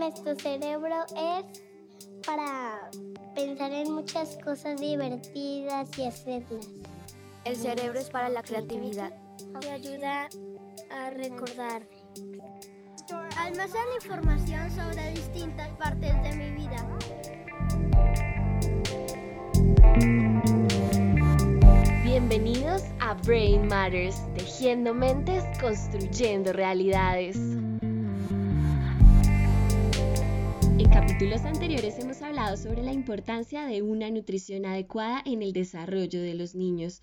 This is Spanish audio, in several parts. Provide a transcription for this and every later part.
Nuestro cerebro es para pensar en muchas cosas divertidas y hacerlas. El cerebro es para la creatividad. Y ayuda a recordar. Almacena información sobre distintas partes de mi vida. Bienvenidos a Brain Matters, tejiendo mentes, construyendo realidades. En capítulos anteriores hemos hablado sobre la importancia de una nutrición adecuada en el desarrollo de los niños.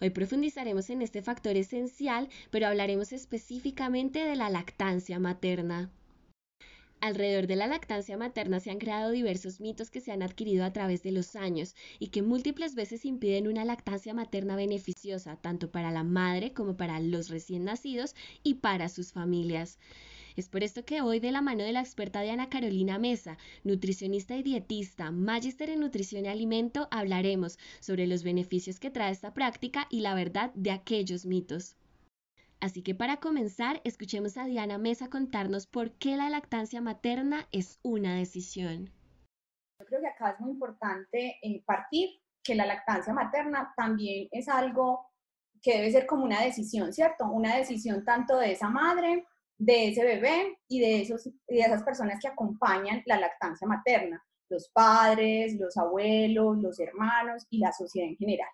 Hoy profundizaremos en este factor esencial, pero hablaremos específicamente de la lactancia materna. Alrededor de la lactancia materna se han creado diversos mitos que se han adquirido a través de los años y que múltiples veces impiden una lactancia materna beneficiosa tanto para la madre como para los recién nacidos y para sus familias. Es por esto que hoy, de la mano de la experta Diana Carolina Mesa, nutricionista y dietista, magíster en nutrición y alimento, hablaremos sobre los beneficios que trae esta práctica y la verdad de aquellos mitos. Así que para comenzar, escuchemos a Diana Mesa contarnos por qué la lactancia materna es una decisión. Yo creo que acá es muy importante eh, partir que la lactancia materna también es algo que debe ser como una decisión, ¿cierto? Una decisión tanto de esa madre, de ese bebé y de, esos, de esas personas que acompañan la lactancia materna, los padres, los abuelos, los hermanos y la sociedad en general.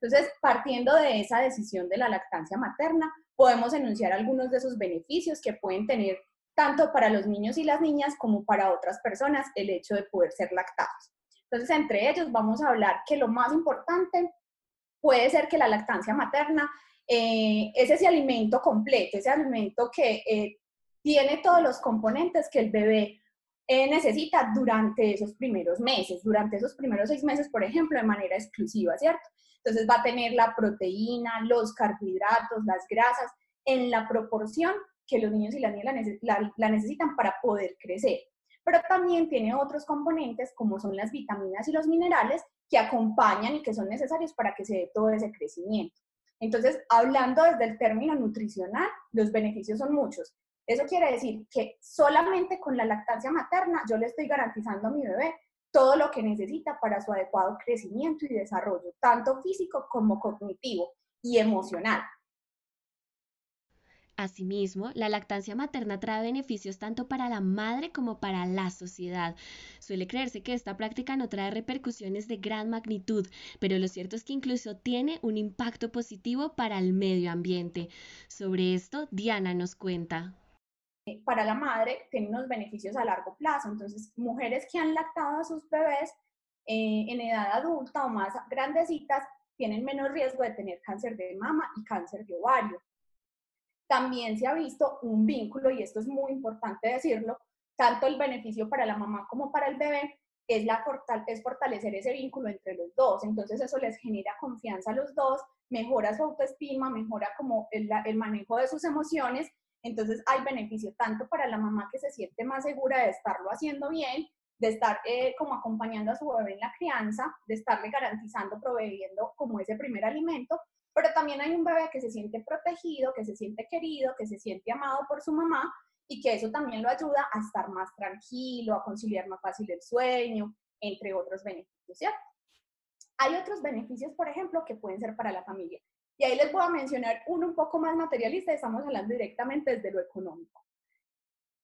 Entonces, partiendo de esa decisión de la lactancia materna, podemos enunciar algunos de esos beneficios que pueden tener tanto para los niños y las niñas como para otras personas el hecho de poder ser lactados. Entonces, entre ellos vamos a hablar que lo más importante puede ser que la lactancia materna eh, es ese alimento completo, ese alimento que eh, tiene todos los componentes que el bebé eh, necesita durante esos primeros meses, durante esos primeros seis meses, por ejemplo, de manera exclusiva, ¿cierto? Entonces va a tener la proteína, los carbohidratos, las grasas en la proporción que los niños y las niñas la, necesitan para poder crecer. Pero también tiene otros componentes como son las vitaminas y los minerales que acompañan y que son necesarios para que se dé todo ese crecimiento. Entonces, hablando desde el término nutricional, los beneficios son muchos. Eso quiere decir que solamente con la lactancia materna yo le estoy garantizando a mi bebé todo lo que necesita para su adecuado crecimiento y desarrollo, tanto físico como cognitivo y emocional. Asimismo, la lactancia materna trae beneficios tanto para la madre como para la sociedad. Suele creerse que esta práctica no trae repercusiones de gran magnitud, pero lo cierto es que incluso tiene un impacto positivo para el medio ambiente. Sobre esto, Diana nos cuenta para la madre tiene unos beneficios a largo plazo. Entonces, mujeres que han lactado a sus bebés eh, en edad adulta o más grandecitas tienen menos riesgo de tener cáncer de mama y cáncer de ovario. También se ha visto un vínculo, y esto es muy importante decirlo, tanto el beneficio para la mamá como para el bebé es, la es fortalecer ese vínculo entre los dos. Entonces eso les genera confianza a los dos, mejora su autoestima, mejora como el, manejo de sus emociones entonces hay beneficio tanto para la mamá que se siente más segura de estarlo haciendo bien, de estar eh, como acompañando a su bebé en la crianza, de estarle garantizando, proveyendo como ese primer alimento, pero también hay un bebé que se siente protegido, que se siente querido, que se siente amado por su mamá y que eso también lo ayuda a estar más tranquilo, a conciliar más fácil el sueño, entre otros beneficios, ¿cierto? Hay otros beneficios, por ejemplo, que pueden ser para la familia. Y ahí les voy a mencionar uno un poco más materialista, estamos hablando directamente desde lo económico.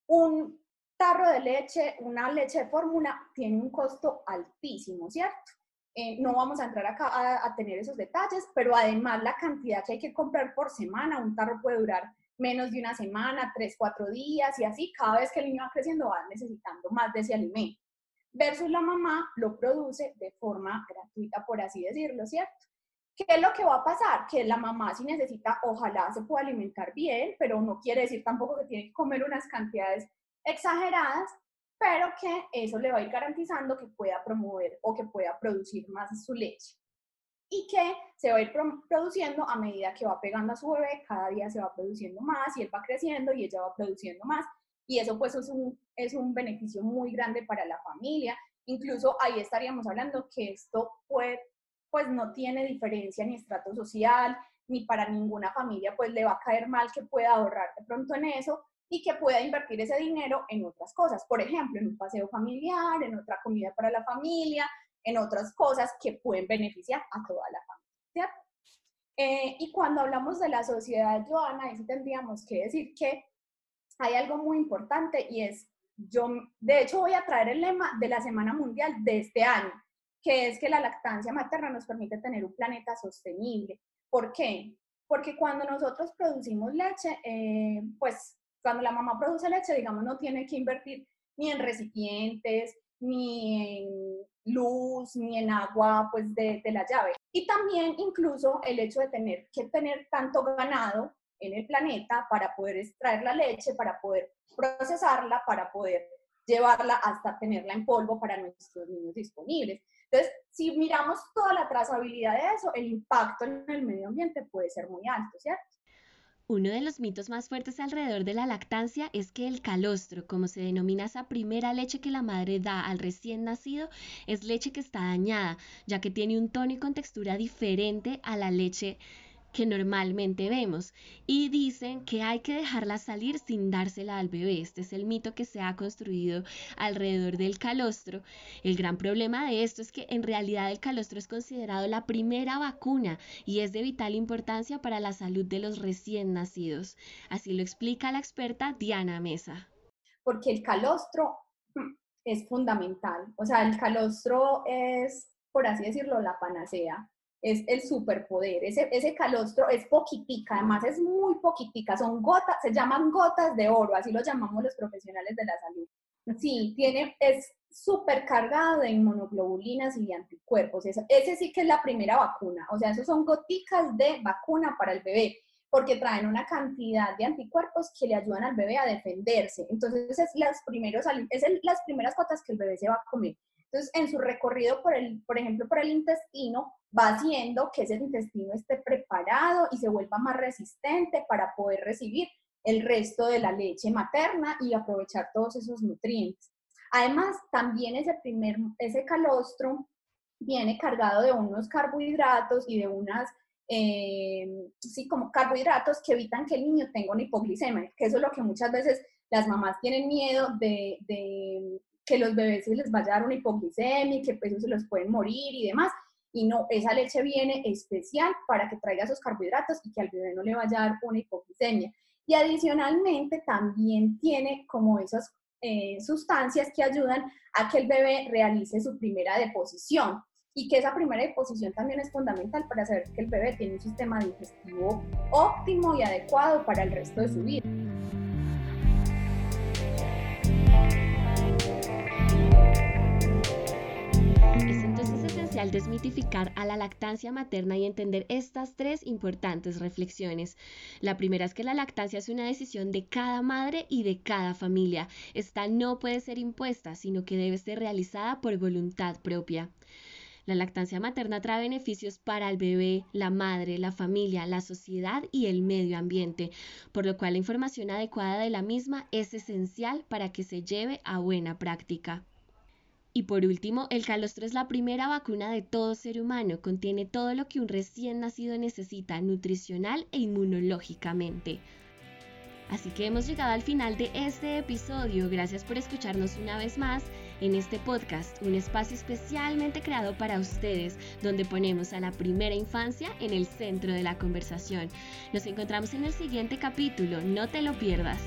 Un tarro de leche, una leche de fórmula, tiene un costo altísimo, ¿cierto? Eh, no vamos a entrar acá a, a, tener esos detalles, pero además la cantidad que hay que comprar por semana, un tarro puede durar menos de una semana, tres, cuatro días y así, cada vez que el niño va creciendo va necesitando más de ese alimento. Versus la mamá lo produce de forma gratuita, por así decirlo, ¿cierto? ¿Qué es lo que va a pasar? Que la mamá si necesita, ojalá se pueda alimentar bien, pero no quiere decir tampoco que tiene que comer unas cantidades exageradas, pero que eso le va a ir garantizando que pueda promover o que pueda producir más su leche. Y que se va a ir produciendo a medida que va pegando a su bebé, cada día se va produciendo más y él va creciendo y ella va produciendo más. Y eso pues es un, es un beneficio muy grande para la familia. Incluso ahí estaríamos hablando que esto puede pues no tiene diferencia ni estrato social, ni para ninguna familia, pues le va a caer mal que pueda ahorrar de pronto en eso y que pueda invertir ese dinero en otras cosas, por ejemplo, en un paseo familiar, en otra comida para la familia, en otras cosas que pueden beneficiar a toda la familia. Eh, y cuando hablamos de la sociedad, Joana, ahí sí tendríamos que decir que hay algo muy importante y es, yo, de hecho voy a traer el lema de la Semana Mundial de este año, que es que la lactancia materna nos permite tener un planeta sostenible. ¿Por qué? Porque cuando nosotros producimos leche, eh, pues cuando la mamá produce leche, digamos, no tiene que invertir ni en recipientes, ni en luz, ni en agua, pues de, de la llave. Y también incluso el hecho de tener que tener tanto ganado en el planeta para poder extraer la leche, para poder procesarla, para poder llevarla hasta tenerla en polvo para nuestros niños disponibles. Entonces, si miramos toda la trazabilidad de eso, el impacto en el medio ambiente puede ser muy alto, ¿cierto? Uno de los mitos más fuertes alrededor de la lactancia es que el calostro, como se denomina esa primera leche que la madre da al recién nacido, es leche que está dañada, ya que tiene un tono y con textura diferente a la leche que normalmente vemos y dicen que hay que dejarla salir sin dársela al bebé. Este es el mito que se ha construido alrededor del calostro. El gran problema de esto es que en realidad el calostro es considerado la primera vacuna y es de vital importancia para la salud de los recién nacidos. Así lo explica la experta Diana Mesa. Porque el calostro mm, es fundamental. O sea, el calostro es, por así decirlo, la panacea es el superpoder. Ese, ese calostro es poquitica, además es muy poquitica, son gotas, se llaman gotas de oro, así lo llamamos los profesionales de la salud. Sí, tiene, es súper cargado de inmunoglobulinas y de anticuerpos. ese sí que es la primera vacuna, o sea, esos son goticas de vacuna para el bebé, porque traen una cantidad de anticuerpos que le ayudan al bebé a defenderse. Entonces, es las, primeros, es las primeras gotas que el bebé se va a comer. Entonces, en su recorrido, por, el, por ejemplo, por el intestino, va haciendo que ese intestino esté preparado y se vuelva más resistente para poder recibir el resto de la leche materna y aprovechar todos esos nutrientes. Además, también ese primer, ese calostro viene cargado de unos carbohidratos y de unas, eh, sí, como carbohidratos que evitan que el niño tenga una hipoglicemia, que eso es lo que muchas veces las mamás tienen miedo de, que los bebés les vaya a dar una hipoglicemia, que pues se los pueden morir y demás. Y no, esa leche viene especial para que traiga esos carbohidratos y que al bebé no le vaya a dar una hipoglicemia. Y adicionalmente también tiene como esas eh, sustancias que ayudan a que el bebé realice su primera deposición y que esa primera deposición también es fundamental para saber que el bebé tiene un sistema digestivo óptimo y adecuado para el resto de su vida. Al desmitificar a la lactancia materna y entender estas tres importantes reflexiones. La primera es que la lactancia es una decisión de cada madre y de cada familia. Esta no puede ser impuesta, sino que debe ser realizada por voluntad propia. La lactancia materna trae beneficios para el bebé, la madre, la familia, la sociedad y el medio ambiente, por lo cual la información adecuada de la misma es esencial para que se lleve a buena práctica. Y por último, el calostro es la primera vacuna de todo ser humano. Contiene todo lo que un recién nacido necesita nutricional e inmunológicamente. Así que hemos llegado al final de este episodio. Gracias por escucharnos una vez más en este podcast, un espacio especialmente creado para ustedes, donde ponemos a la primera infancia en el centro de la conversación. Nos encontramos en el siguiente capítulo, no te lo pierdas.